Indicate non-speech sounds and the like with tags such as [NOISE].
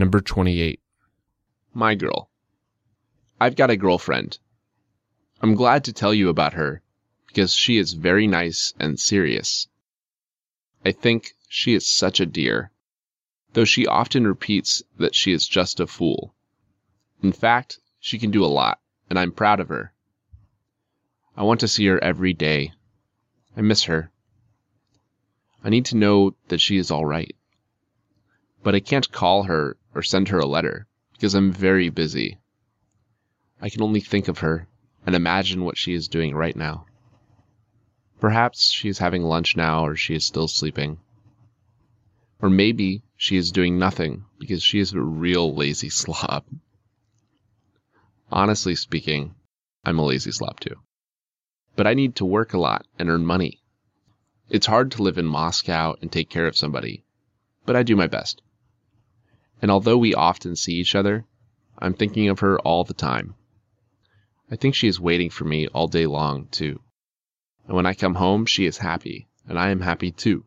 Number 28. My girl. I've got a girlfriend. I'm glad to tell you about her because she is very nice and serious. I think she is such a dear, though she often repeats that she is just a fool. In fact, she can do a lot, and I'm proud of her. I want to see her every day. I miss her. I need to know that she is all right. But I can't call her or send her a letter because I'm very busy. I can only think of her and imagine what she is doing right now. Perhaps she is having lunch now or she is still sleeping. Or maybe she is doing nothing because she is a real lazy [LAUGHS] slob. Honestly speaking, I'm a lazy slob too. But I need to work a lot and earn money. It's hard to live in Moscow and take care of somebody, but I do my best. And although we often see each other, I'm thinking of her all the time. I think she is waiting for me all day long, too. And when I come home, she is happy, and I am happy too.